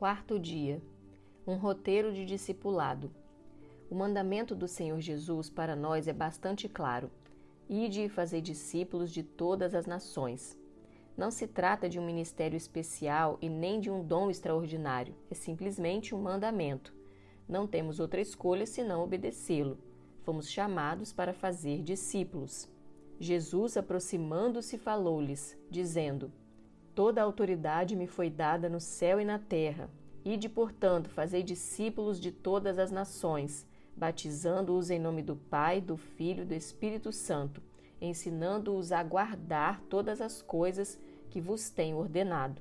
Quarto dia. Um roteiro de discipulado. O mandamento do Senhor Jesus para nós é bastante claro: ide e fazer discípulos de todas as nações. Não se trata de um ministério especial e nem de um dom extraordinário, é simplesmente um mandamento. Não temos outra escolha senão obedecê-lo. Fomos chamados para fazer discípulos. Jesus, aproximando-se, falou-lhes, dizendo: Toda a autoridade me foi dada no céu e na terra. Ide, portanto, fazei discípulos de todas as nações, batizando-os em nome do Pai, do Filho e do Espírito Santo, ensinando-os a guardar todas as coisas que vos tenho ordenado.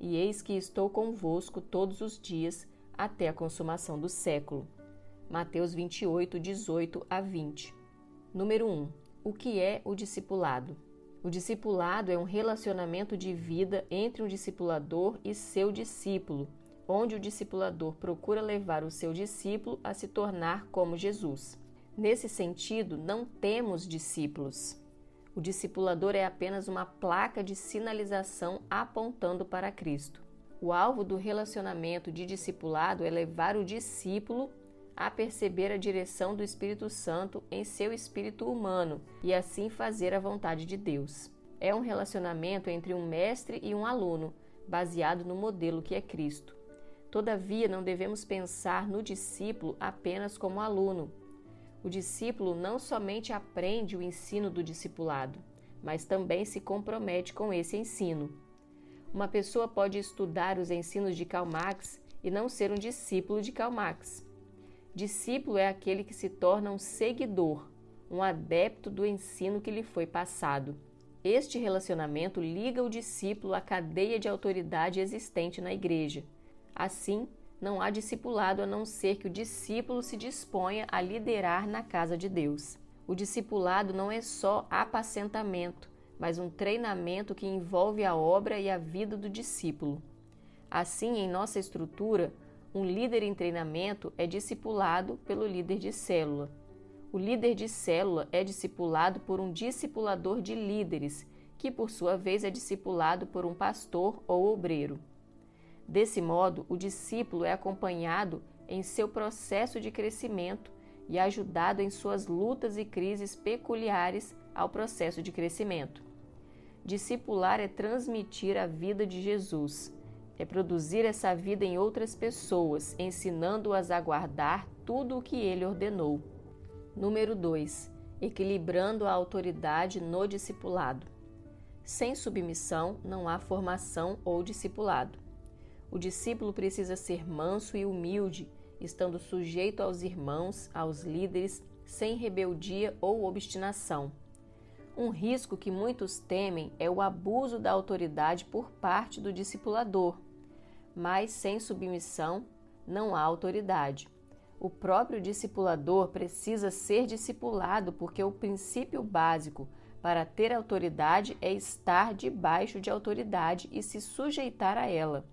E eis que estou convosco todos os dias até a consumação do século. Mateus 28, 18 a 20. Número 1. O que é o discipulado? O discipulado é um relacionamento de vida entre um discipulador e seu discípulo, onde o discipulador procura levar o seu discípulo a se tornar como Jesus. Nesse sentido, não temos discípulos. O discipulador é apenas uma placa de sinalização apontando para Cristo. O alvo do relacionamento de discipulado é levar o discípulo a perceber a direção do Espírito Santo em seu espírito humano e assim fazer a vontade de Deus. É um relacionamento entre um mestre e um aluno, baseado no modelo que é Cristo. Todavia, não devemos pensar no discípulo apenas como aluno. O discípulo não somente aprende o ensino do discipulado, mas também se compromete com esse ensino. Uma pessoa pode estudar os ensinos de Karl Marx e não ser um discípulo de Karl Marx. Discípulo é aquele que se torna um seguidor, um adepto do ensino que lhe foi passado. Este relacionamento liga o discípulo à cadeia de autoridade existente na igreja. Assim, não há discipulado a não ser que o discípulo se disponha a liderar na casa de Deus. O discipulado não é só apacentamento, mas um treinamento que envolve a obra e a vida do discípulo. Assim, em nossa estrutura, um líder em treinamento é discipulado pelo líder de célula. O líder de célula é discipulado por um discipulador de líderes, que por sua vez é discipulado por um pastor ou obreiro. Desse modo, o discípulo é acompanhado em seu processo de crescimento e ajudado em suas lutas e crises peculiares ao processo de crescimento. Discipular é transmitir a vida de Jesus, é produzir essa vida em outras pessoas, ensinando-as a guardar tudo o que ele ordenou. Número 2. Equilibrando a autoridade no discipulado. Sem submissão não há formação ou discipulado. O discípulo precisa ser manso e humilde, estando sujeito aos irmãos, aos líderes, sem rebeldia ou obstinação. Um risco que muitos temem é o abuso da autoridade por parte do discipulador, mas sem submissão não há autoridade. O próprio discipulador precisa ser discipulado porque o princípio básico para ter autoridade é estar debaixo de autoridade e se sujeitar a ela.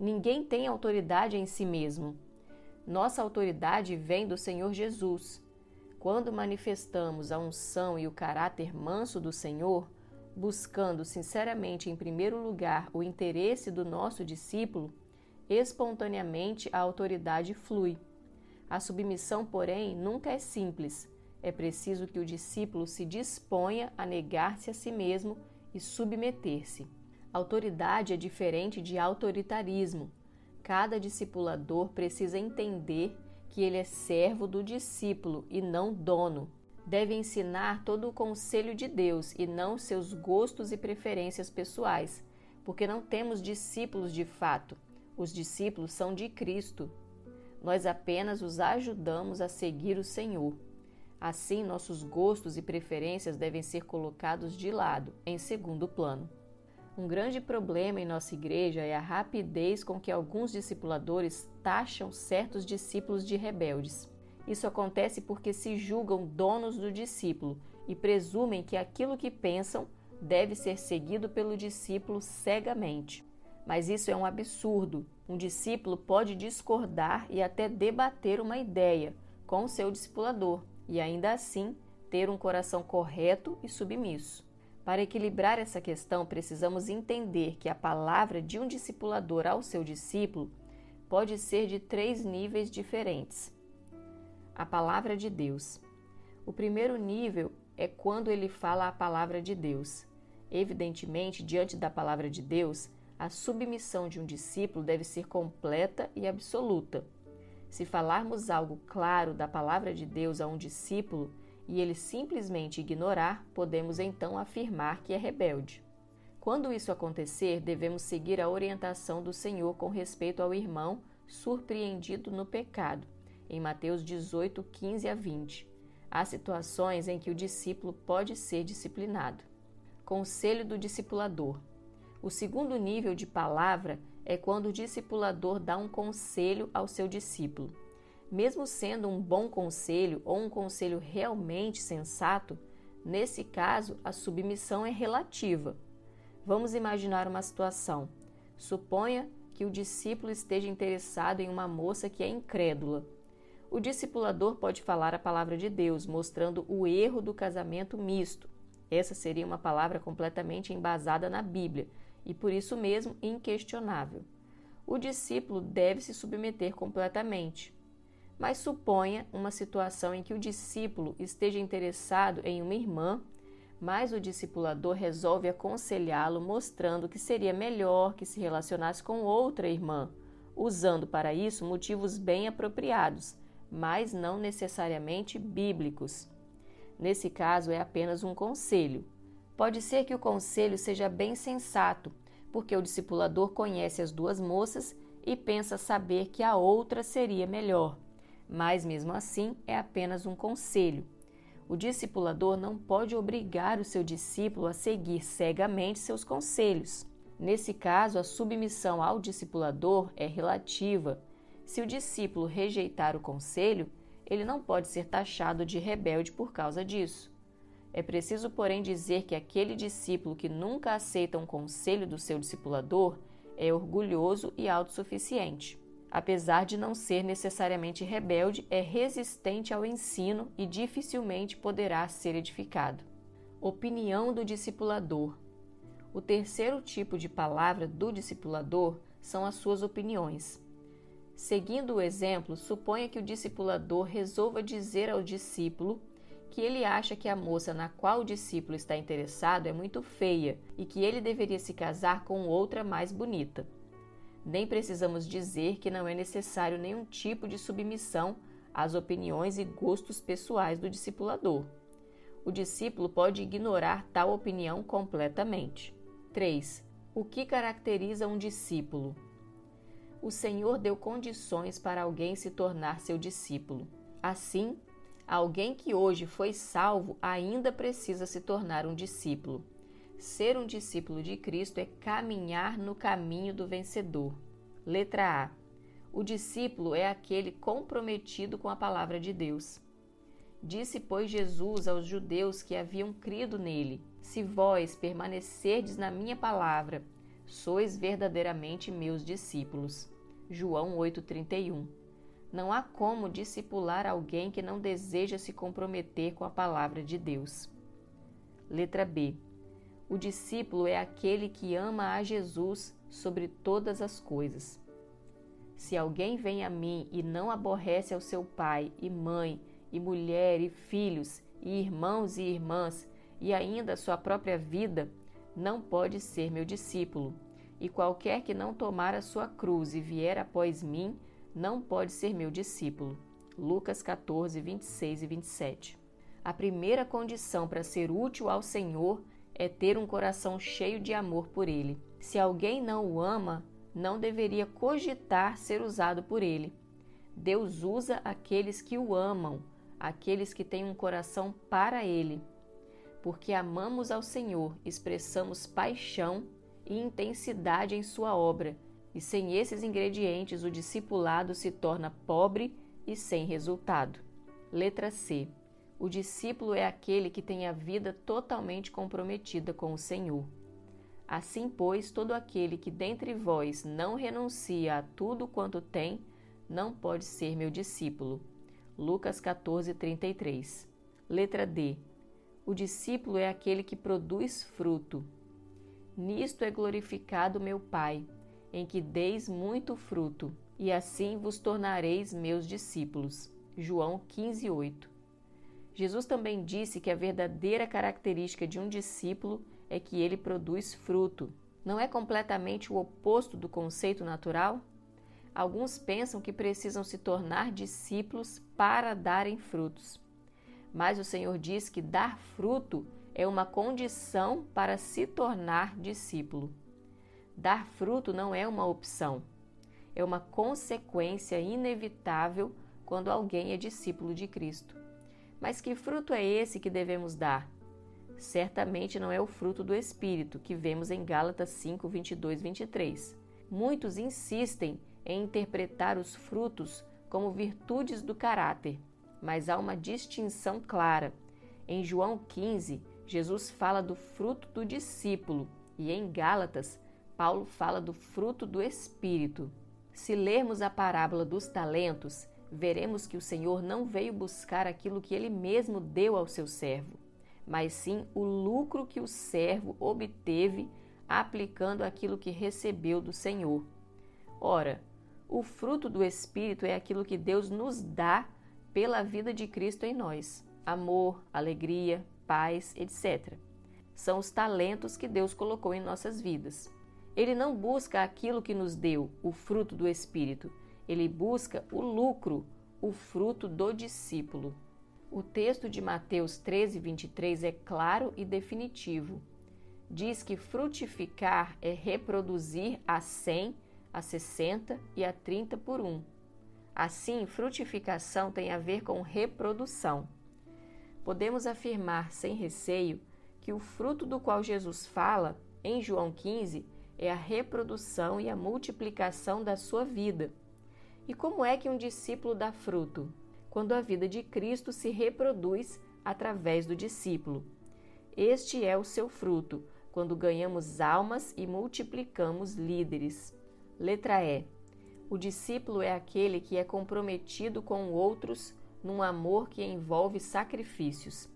Ninguém tem autoridade em si mesmo. Nossa autoridade vem do Senhor Jesus. Quando manifestamos a unção e o caráter manso do Senhor, buscando sinceramente em primeiro lugar o interesse do nosso discípulo, espontaneamente a autoridade flui. A submissão, porém, nunca é simples. É preciso que o discípulo se disponha a negar-se a si mesmo e submeter-se. Autoridade é diferente de autoritarismo. Cada discipulador precisa entender que ele é servo do discípulo e não dono. Deve ensinar todo o conselho de Deus e não seus gostos e preferências pessoais, porque não temos discípulos de fato. Os discípulos são de Cristo. Nós apenas os ajudamos a seguir o Senhor. Assim, nossos gostos e preferências devem ser colocados de lado, em segundo plano. Um grande problema em nossa igreja é a rapidez com que alguns discipuladores taxam certos discípulos de rebeldes. Isso acontece porque se julgam donos do discípulo e presumem que aquilo que pensam deve ser seguido pelo discípulo cegamente. Mas isso é um absurdo. Um discípulo pode discordar e até debater uma ideia com seu discipulador e ainda assim ter um coração correto e submisso. Para equilibrar essa questão, precisamos entender que a palavra de um discipulador ao seu discípulo pode ser de três níveis diferentes. A palavra de Deus. O primeiro nível é quando ele fala a palavra de Deus. Evidentemente, diante da palavra de Deus, a submissão de um discípulo deve ser completa e absoluta. Se falarmos algo claro da palavra de Deus a um discípulo e ele simplesmente ignorar, podemos então afirmar que é rebelde. Quando isso acontecer, devemos seguir a orientação do Senhor com respeito ao irmão surpreendido no pecado, em Mateus 18, 15 a 20. Há situações em que o discípulo pode ser disciplinado. Conselho do discipulador. O segundo nível de palavra é quando o discipulador dá um conselho ao seu discípulo. Mesmo sendo um bom conselho ou um conselho realmente sensato, nesse caso a submissão é relativa. Vamos imaginar uma situação. Suponha que o discípulo esteja interessado em uma moça que é incrédula. O discipulador pode falar a palavra de Deus, mostrando o erro do casamento misto. Essa seria uma palavra completamente embasada na Bíblia, e por isso mesmo inquestionável. O discípulo deve se submeter completamente. Mas suponha uma situação em que o discípulo esteja interessado em uma irmã, mas o discipulador resolve aconselhá-lo, mostrando que seria melhor que se relacionasse com outra irmã, usando para isso motivos bem apropriados, mas não necessariamente bíblicos. Nesse caso, é apenas um conselho. Pode ser que o conselho seja bem sensato, porque o discipulador conhece as duas moças e pensa saber que a outra seria melhor. Mas mesmo assim, é apenas um conselho. O discipulador não pode obrigar o seu discípulo a seguir cegamente seus conselhos. Nesse caso, a submissão ao discipulador é relativa. Se o discípulo rejeitar o conselho, ele não pode ser taxado de rebelde por causa disso. É preciso, porém, dizer que aquele discípulo que nunca aceita um conselho do seu discipulador é orgulhoso e autossuficiente. Apesar de não ser necessariamente rebelde, é resistente ao ensino e dificilmente poderá ser edificado. Opinião do discipulador. O terceiro tipo de palavra do discipulador são as suas opiniões. Seguindo o exemplo, suponha que o discipulador resolva dizer ao discípulo que ele acha que a moça na qual o discípulo está interessado é muito feia e que ele deveria se casar com outra mais bonita. Nem precisamos dizer que não é necessário nenhum tipo de submissão às opiniões e gostos pessoais do discipulador. O discípulo pode ignorar tal opinião completamente. 3. O que caracteriza um discípulo? O Senhor deu condições para alguém se tornar seu discípulo. Assim, Alguém que hoje foi salvo ainda precisa se tornar um discípulo. Ser um discípulo de Cristo é caminhar no caminho do vencedor. Letra A. O discípulo é aquele comprometido com a palavra de Deus. Disse, pois, Jesus aos judeus que haviam crido nele: Se vós permanecerdes na minha palavra, sois verdadeiramente meus discípulos. João 8,31 não há como discipular alguém que não deseja se comprometer com a palavra de Deus. Letra B. O discípulo é aquele que ama a Jesus sobre todas as coisas. Se alguém vem a mim e não aborrece ao seu pai e mãe, e mulher e filhos, e irmãos e irmãs, e ainda sua própria vida, não pode ser meu discípulo. E qualquer que não tomar a sua cruz e vier após mim, não pode ser meu discípulo. Lucas 14, 26 e 27. A primeira condição para ser útil ao Senhor é ter um coração cheio de amor por Ele. Se alguém não o ama, não deveria cogitar ser usado por Ele. Deus usa aqueles que o amam, aqueles que têm um coração para Ele. Porque amamos ao Senhor, expressamos paixão e intensidade em Sua obra e sem esses ingredientes, o discipulado se torna pobre e sem resultado. Letra C. O discípulo é aquele que tem a vida totalmente comprometida com o Senhor. Assim, pois, todo aquele que dentre vós não renuncia a tudo quanto tem, não pode ser meu discípulo. Lucas 14, 33. Letra D. O discípulo é aquele que produz fruto. Nisto é glorificado meu Pai, em que deis muito fruto, e assim vos tornareis meus discípulos. João 15, 8. Jesus também disse que a verdadeira característica de um discípulo é que ele produz fruto. Não é completamente o oposto do conceito natural? Alguns pensam que precisam se tornar discípulos para darem frutos. Mas o Senhor diz que dar fruto é uma condição para se tornar discípulo. Dar fruto não é uma opção, é uma consequência inevitável quando alguém é discípulo de Cristo. Mas que fruto é esse que devemos dar? Certamente não é o fruto do Espírito, que vemos em Gálatas 5, 22, 23. Muitos insistem em interpretar os frutos como virtudes do caráter, mas há uma distinção clara. Em João 15, Jesus fala do fruto do discípulo e em Gálatas, Paulo fala do fruto do Espírito. Se lermos a parábola dos talentos, veremos que o Senhor não veio buscar aquilo que ele mesmo deu ao seu servo, mas sim o lucro que o servo obteve aplicando aquilo que recebeu do Senhor. Ora, o fruto do Espírito é aquilo que Deus nos dá pela vida de Cristo em nós: amor, alegria, paz, etc. São os talentos que Deus colocou em nossas vidas. Ele não busca aquilo que nos deu, o fruto do Espírito. Ele busca o lucro, o fruto do discípulo. O texto de Mateus 13, 23 é claro e definitivo. Diz que frutificar é reproduzir a 100 a 60 e a 30 por um. Assim, frutificação tem a ver com reprodução. Podemos afirmar sem receio que o fruto do qual Jesus fala em João 15 é a reprodução e a multiplicação da sua vida. E como é que um discípulo dá fruto? Quando a vida de Cristo se reproduz através do discípulo. Este é o seu fruto, quando ganhamos almas e multiplicamos líderes. Letra E. O discípulo é aquele que é comprometido com outros num amor que envolve sacrifícios.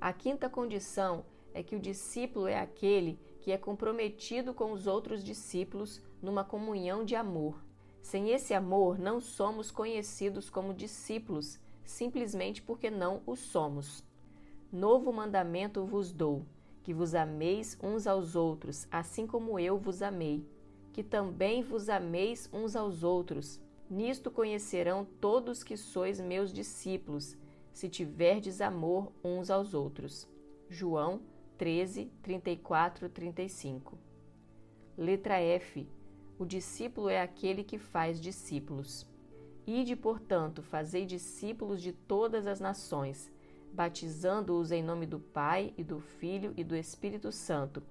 A quinta condição é que o discípulo é aquele que é comprometido com os outros discípulos numa comunhão de amor. Sem esse amor, não somos conhecidos como discípulos, simplesmente porque não o somos. Novo mandamento vos dou: que vos ameis uns aos outros, assim como eu vos amei que também vos ameis uns aos outros. Nisto conhecerão todos que sois meus discípulos, se tiverdes amor uns aos outros. João 13, 34, 35. Letra F. O discípulo é aquele que faz discípulos. Ide, portanto, fazei discípulos de todas as nações, batizando-os em nome do Pai e do Filho e do Espírito Santo,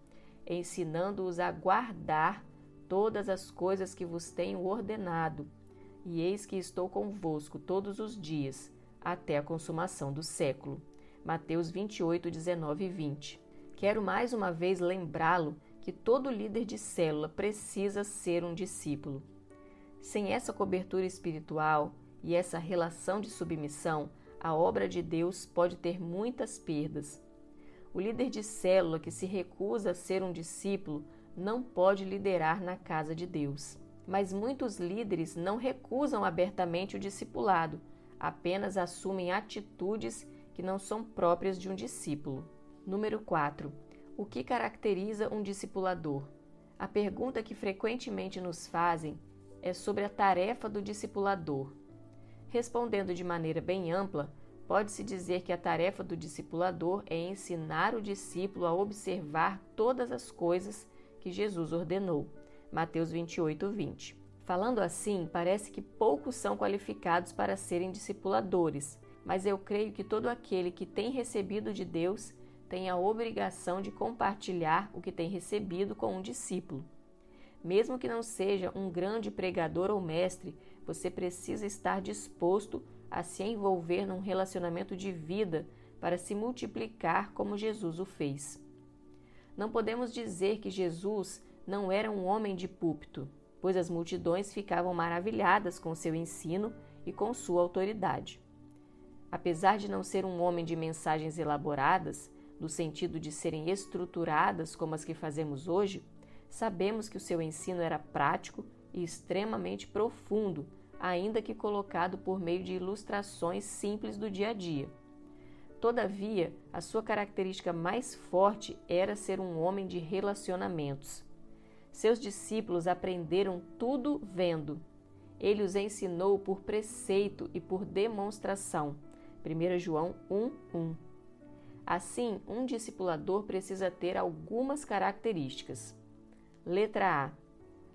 ensinando-os a guardar todas as coisas que vos tenho ordenado, e eis que estou convosco todos os dias, até a consumação do século. Mateus 28, 19 e 20. Quero mais uma vez lembrá-lo que todo líder de célula precisa ser um discípulo. Sem essa cobertura espiritual e essa relação de submissão, a obra de Deus pode ter muitas perdas. O líder de célula que se recusa a ser um discípulo não pode liderar na casa de Deus. Mas muitos líderes não recusam abertamente o discipulado, apenas assumem atitudes que não são próprias de um discípulo. Número 4. O que caracteriza um discipulador? A pergunta que frequentemente nos fazem é sobre a tarefa do discipulador. Respondendo de maneira bem ampla, pode-se dizer que a tarefa do discipulador é ensinar o discípulo a observar todas as coisas que Jesus ordenou. Mateus 28, 20. Falando assim, parece que poucos são qualificados para serem discipuladores, mas eu creio que todo aquele que tem recebido de Deus tem a obrigação de compartilhar o que tem recebido com um discípulo. Mesmo que não seja um grande pregador ou mestre, você precisa estar disposto a se envolver num relacionamento de vida para se multiplicar como Jesus o fez. Não podemos dizer que Jesus não era um homem de púlpito, pois as multidões ficavam maravilhadas com seu ensino e com sua autoridade. Apesar de não ser um homem de mensagens elaboradas, no sentido de serem estruturadas como as que fazemos hoje, sabemos que o seu ensino era prático e extremamente profundo, ainda que colocado por meio de ilustrações simples do dia a dia. Todavia, a sua característica mais forte era ser um homem de relacionamentos. Seus discípulos aprenderam tudo vendo. Ele os ensinou por preceito e por demonstração. 1 João 1:1. Assim, um discipulador precisa ter algumas características. Letra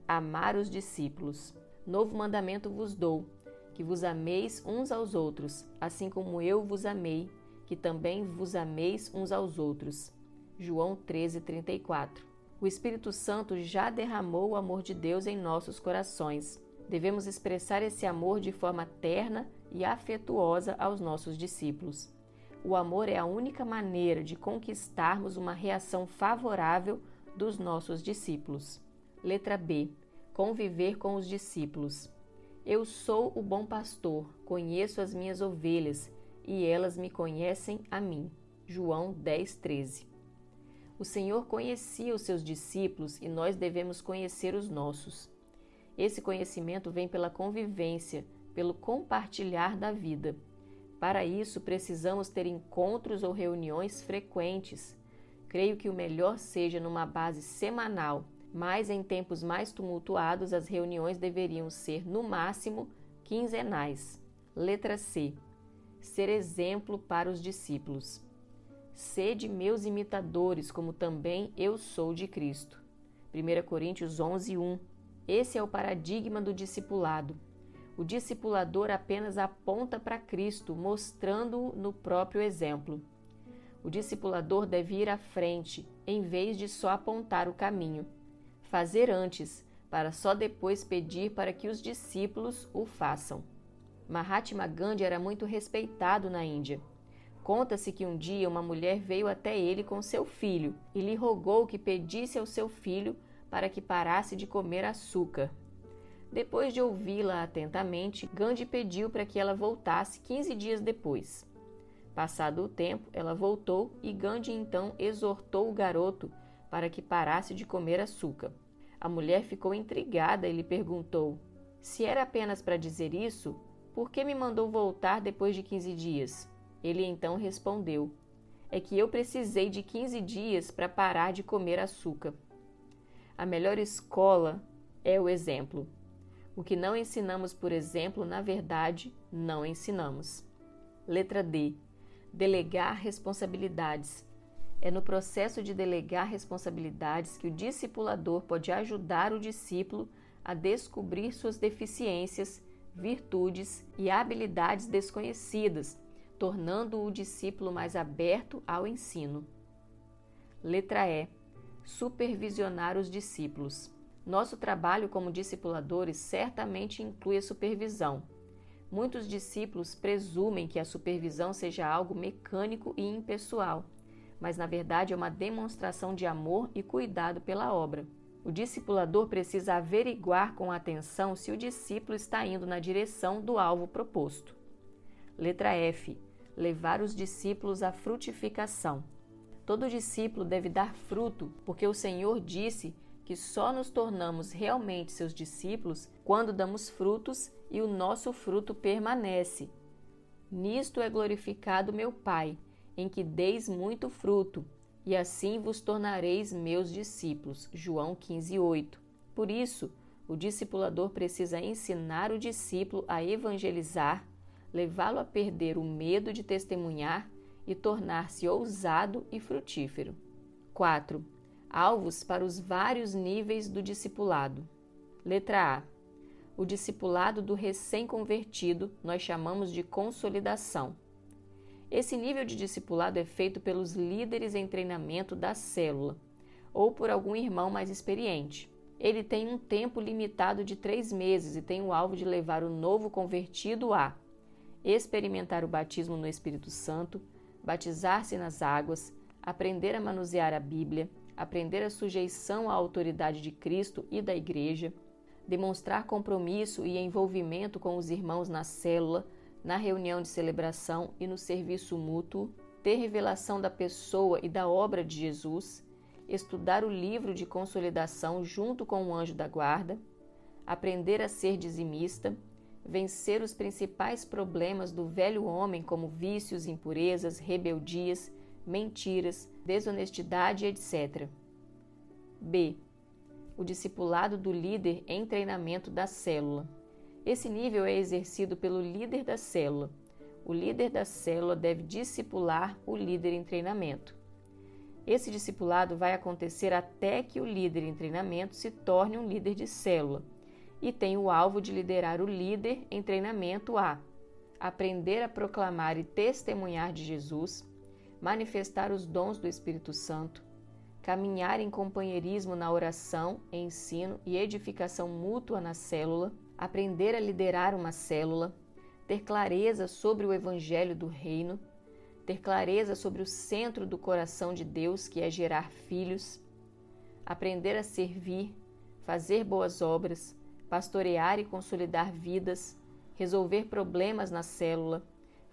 A: Amar os discípulos. Novo mandamento vos dou, que vos ameis uns aos outros, assim como eu vos amei, que também vos ameis uns aos outros. João 13:34. O Espírito Santo já derramou o amor de Deus em nossos corações. Devemos expressar esse amor de forma terna e afetuosa aos nossos discípulos. O amor é a única maneira de conquistarmos uma reação favorável dos nossos discípulos. Letra B conviver com os discípulos. Eu sou o bom pastor, conheço as minhas ovelhas e elas me conhecem a mim. João 10, 13. O Senhor conhecia os seus discípulos e nós devemos conhecer os nossos. Esse conhecimento vem pela convivência, pelo compartilhar da vida. Para isso, precisamos ter encontros ou reuniões frequentes. Creio que o melhor seja numa base semanal mas em tempos mais tumultuados as reuniões deveriam ser, no máximo, quinzenais. Letra C. Ser exemplo para os discípulos. Sede meus imitadores, como também eu sou de Cristo. 1 Coríntios 11, 1. Esse é o paradigma do discipulado. O discipulador apenas aponta para Cristo, mostrando-o no próprio exemplo. O discipulador deve ir à frente, em vez de só apontar o caminho fazer antes, para só depois pedir para que os discípulos o façam. Mahatma Gandhi era muito respeitado na Índia. Conta-se que um dia uma mulher veio até ele com seu filho e lhe rogou que pedisse ao seu filho para que parasse de comer açúcar. Depois de ouvi-la atentamente, Gandhi pediu para que ela voltasse 15 dias depois. Passado o tempo, ela voltou e Gandhi então exortou o garoto para que parasse de comer açúcar. A mulher ficou intrigada e lhe perguntou: Se era apenas para dizer isso, por que me mandou voltar depois de quinze dias? Ele então respondeu: É que eu precisei de quinze dias para parar de comer açúcar. A melhor escola é o exemplo. O que não ensinamos por exemplo, na verdade, não ensinamos. Letra D. Delegar responsabilidades. É no processo de delegar responsabilidades que o discipulador pode ajudar o discípulo a descobrir suas deficiências, virtudes e habilidades desconhecidas, tornando o discípulo mais aberto ao ensino. Letra E. Supervisionar os discípulos. Nosso trabalho como discipuladores certamente inclui a supervisão. Muitos discípulos presumem que a supervisão seja algo mecânico e impessoal mas na verdade é uma demonstração de amor e cuidado pela obra. O discipulador precisa averiguar com atenção se o discípulo está indo na direção do alvo proposto. Letra F. Levar os discípulos à frutificação. Todo discípulo deve dar fruto, porque o Senhor disse que só nos tornamos realmente seus discípulos quando damos frutos e o nosso fruto permanece. Nisto é glorificado meu Pai em que deis muito fruto, e assim vos tornareis meus discípulos. João 15:8. Por isso, o discipulador precisa ensinar o discípulo a evangelizar, levá-lo a perder o medo de testemunhar e tornar-se ousado e frutífero. 4. Alvos para os vários níveis do discipulado. Letra A. O discipulado do recém-convertido nós chamamos de consolidação. Esse nível de discipulado é feito pelos líderes em treinamento da célula ou por algum irmão mais experiente. Ele tem um tempo limitado de três meses e tem o alvo de levar o novo convertido a experimentar o batismo no Espírito Santo, batizar-se nas águas, aprender a manusear a Bíblia, aprender a sujeição à autoridade de Cristo e da Igreja, demonstrar compromisso e envolvimento com os irmãos na célula na reunião de celebração e no serviço mútuo, ter revelação da pessoa e da obra de Jesus, estudar o livro de consolidação junto com o anjo da guarda, aprender a ser dizimista, vencer os principais problemas do velho homem, como vícios, impurezas, rebeldias, mentiras, desonestidade, etc. B. O discipulado do líder em treinamento da célula. Esse nível é exercido pelo líder da célula. O líder da célula deve discipular o líder em treinamento. Esse discipulado vai acontecer até que o líder em treinamento se torne um líder de célula e tem o alvo de liderar o líder em treinamento a aprender a proclamar e testemunhar de Jesus, manifestar os dons do Espírito Santo, caminhar em companheirismo na oração, ensino e edificação mútua na célula, aprender a liderar uma célula, ter clareza sobre o evangelho do reino, ter clareza sobre o centro do coração de Deus, que é gerar filhos, aprender a servir, fazer boas obras, pastorear e consolidar vidas, resolver problemas na célula,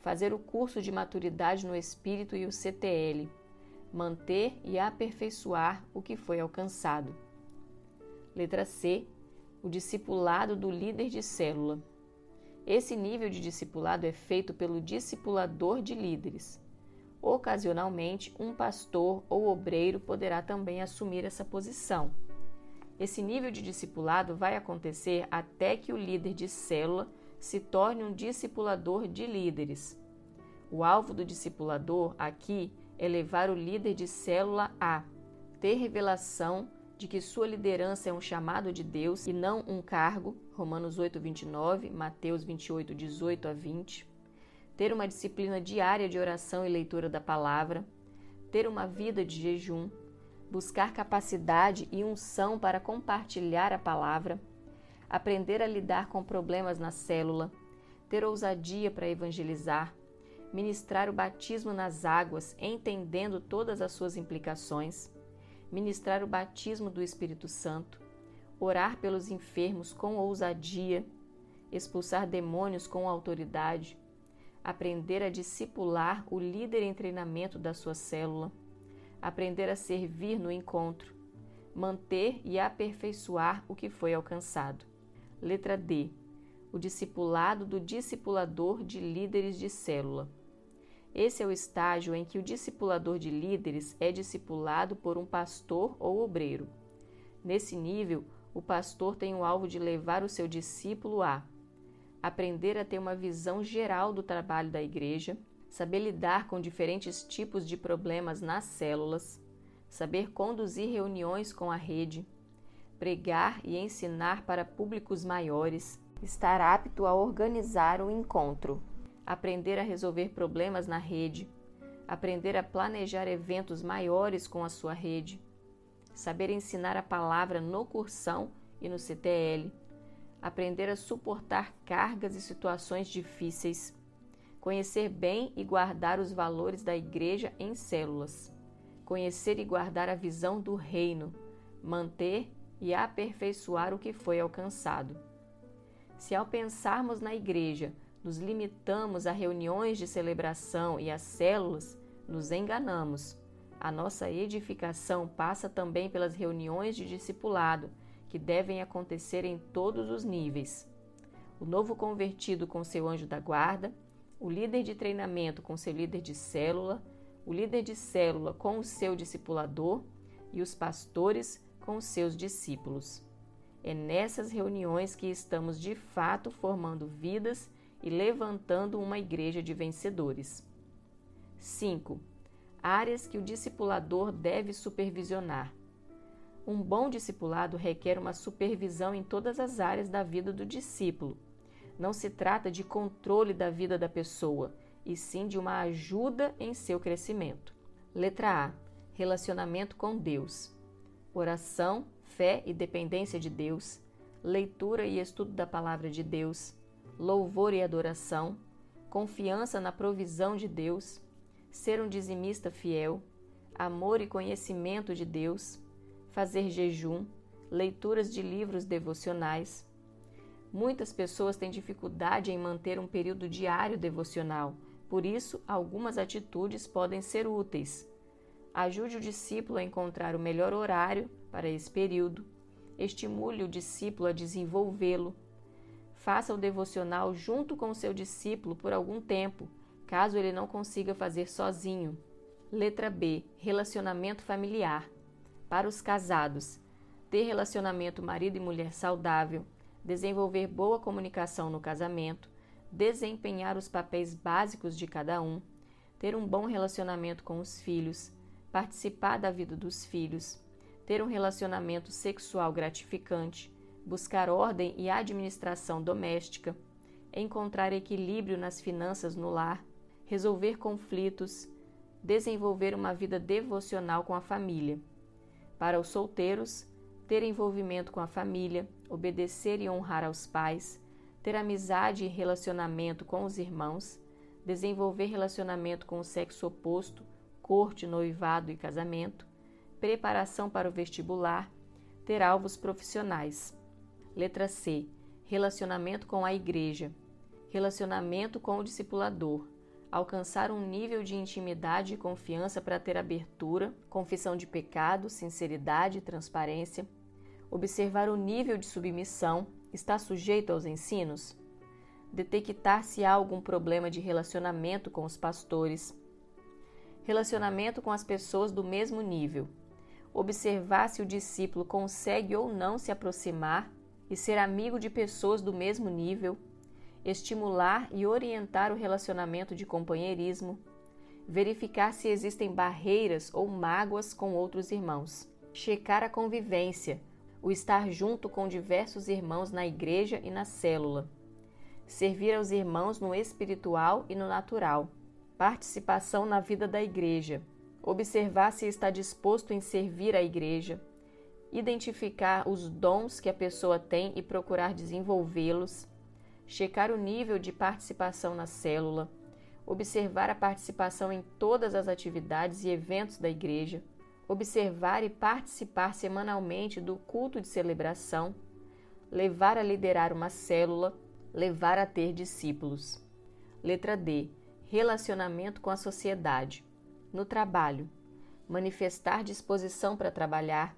fazer o curso de maturidade no espírito e o CTL, manter e aperfeiçoar o que foi alcançado. Letra C. O discipulado do líder de célula. Esse nível de discipulado é feito pelo discipulador de líderes. Ocasionalmente, um pastor ou obreiro poderá também assumir essa posição. Esse nível de discipulado vai acontecer até que o líder de célula se torne um discipulador de líderes. O alvo do discipulador aqui é levar o líder de célula a ter revelação de que sua liderança é um chamado de Deus e não um cargo, Romanos 8, 29, Mateus 28, 18 a 20, ter uma disciplina diária de oração e leitura da palavra, ter uma vida de jejum, buscar capacidade e unção para compartilhar a palavra, aprender a lidar com problemas na célula, ter ousadia para evangelizar, ministrar o batismo nas águas, entendendo todas as suas implicações, ministrar o batismo do Espírito Santo, orar pelos enfermos com ousadia, expulsar demônios com autoridade, aprender a discipular o líder em treinamento da sua célula aprender a servir no encontro, manter e aperfeiçoar o que foi alcançado. Letra D. O discipulado do discipulador de líderes de célula. Esse é o estágio em que o discipulador de líderes é discipulado por um pastor ou obreiro. Nesse nível, o pastor tem o alvo de levar o seu discípulo a aprender a ter uma visão geral do trabalho da igreja, saber lidar com diferentes tipos de problemas nas células, saber conduzir reuniões com a rede, pregar e ensinar para públicos maiores, estar apto a organizar o encontro, aprender a resolver problemas na rede, aprender a planejar eventos maiores com a sua rede, saber ensinar a palavra no cursão e no CTL, aprender a suportar cargas e situações difíceis Conhecer bem e guardar os valores da Igreja em células. Conhecer e guardar a visão do Reino. Manter e aperfeiçoar o que foi alcançado. Se ao pensarmos na Igreja nos limitamos a reuniões de celebração e a células, nos enganamos. A nossa edificação passa também pelas reuniões de discipulado, que devem acontecer em todos os níveis. O novo convertido com seu anjo da guarda, o líder de treinamento com seu líder de célula, o líder de célula com o seu discipulador e os pastores com os seus discípulos. É nessas reuniões que estamos de fato formando vidas e levantando uma igreja de vencedores. 5. Áreas que o discipulador deve supervisionar. Um bom discipulado requer uma supervisão em todas as áreas da vida do discípulo não se trata de controle da vida da pessoa, e sim de uma ajuda em seu crescimento. Letra A: Relacionamento com Deus. Oração, fé e dependência de Deus, leitura e estudo da palavra de Deus, louvor e adoração, confiança na provisão de Deus, ser um dizimista fiel, amor e conhecimento de Deus, fazer jejum, leituras de livros devocionais, Muitas pessoas têm dificuldade em manter um período diário devocional, por isso, algumas atitudes podem ser úteis. Ajude o discípulo a encontrar o melhor horário para esse período. estimule o discípulo a desenvolvê-lo. Faça o devocional junto com o seu discípulo por algum tempo, caso ele não consiga fazer sozinho. Letra B: Relacionamento familiar. Para os casados, ter relacionamento marido e mulher saudável, desenvolver boa comunicação no casamento, desempenhar os papéis básicos de cada um, ter um bom relacionamento com os filhos, participar da vida dos filhos, ter um relacionamento sexual gratificante, buscar ordem e administração doméstica, encontrar equilíbrio nas finanças no lar, resolver conflitos, desenvolver uma vida devocional com a família. Para os solteiros, ter envolvimento com a família, obedecer e honrar aos pais, ter amizade e relacionamento com os irmãos, desenvolver relacionamento com o sexo oposto, corte, noivado e casamento, preparação para o vestibular, ter alvos profissionais. Letra C. Relacionamento com a igreja. Relacionamento com o discipulador. Alcançar um nível de intimidade e confiança para ter abertura, confissão de pecado, sinceridade e transparência. Observar o nível de submissão. Está sujeito aos ensinos? Detectar se há algum problema de relacionamento com os pastores. Relacionamento com as pessoas do mesmo nível observar se o discípulo consegue ou não se aproximar e ser amigo de pessoas do mesmo nível, estimular e orientar o relacionamento de companheirismo, verificar se existem barreiras ou mágoas com outros irmãos, checar a convivência, o estar junto com diversos irmãos na igreja e na célula, servir aos irmãos no espiritual e no natural, participação na vida da igreja observar se está disposto em servir a igreja, identificar os dons que a pessoa tem e procurar desenvolvê-los, checar o nível de participação na célula, observar a participação em todas as atividades e eventos da igreja, observar e participar semanalmente do culto de celebração, levar a liderar uma célula, levar a ter discípulos. Letra D. Relacionamento com a sociedade no trabalho, manifestar disposição para trabalhar,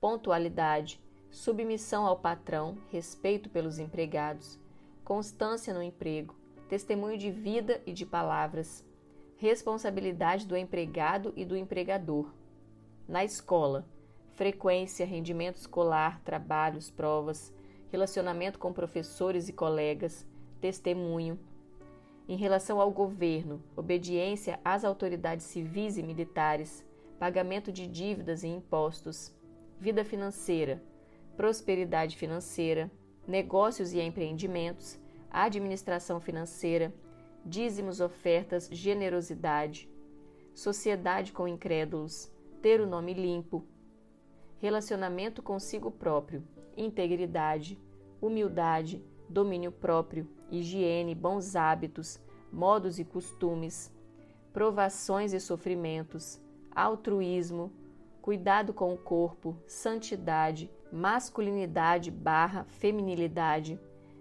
pontualidade, submissão ao patrão, respeito pelos empregados, constância no emprego, testemunho de vida e de palavras, responsabilidade do empregado e do empregador. Na escola, frequência, rendimento escolar, trabalhos, provas, relacionamento com professores e colegas, testemunho, em relação ao governo, obediência às autoridades civis e militares, pagamento de dívidas e impostos, vida financeira, prosperidade financeira, negócios e empreendimentos, administração financeira, dízimos, ofertas, generosidade, sociedade com incrédulos, ter o nome limpo, relacionamento consigo próprio, integridade, humildade, domínio próprio, higiene, bons hábitos, modos e costumes, provações e sofrimentos, altruísmo, cuidado com o corpo, santidade, masculinidade barra feminilidade,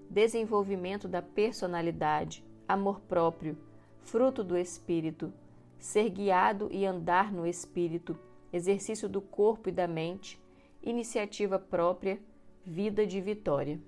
desenvolvimento da personalidade, amor próprio, fruto do espírito, ser guiado e andar no espírito, exercício do corpo e da mente, iniciativa própria, vida de vitória.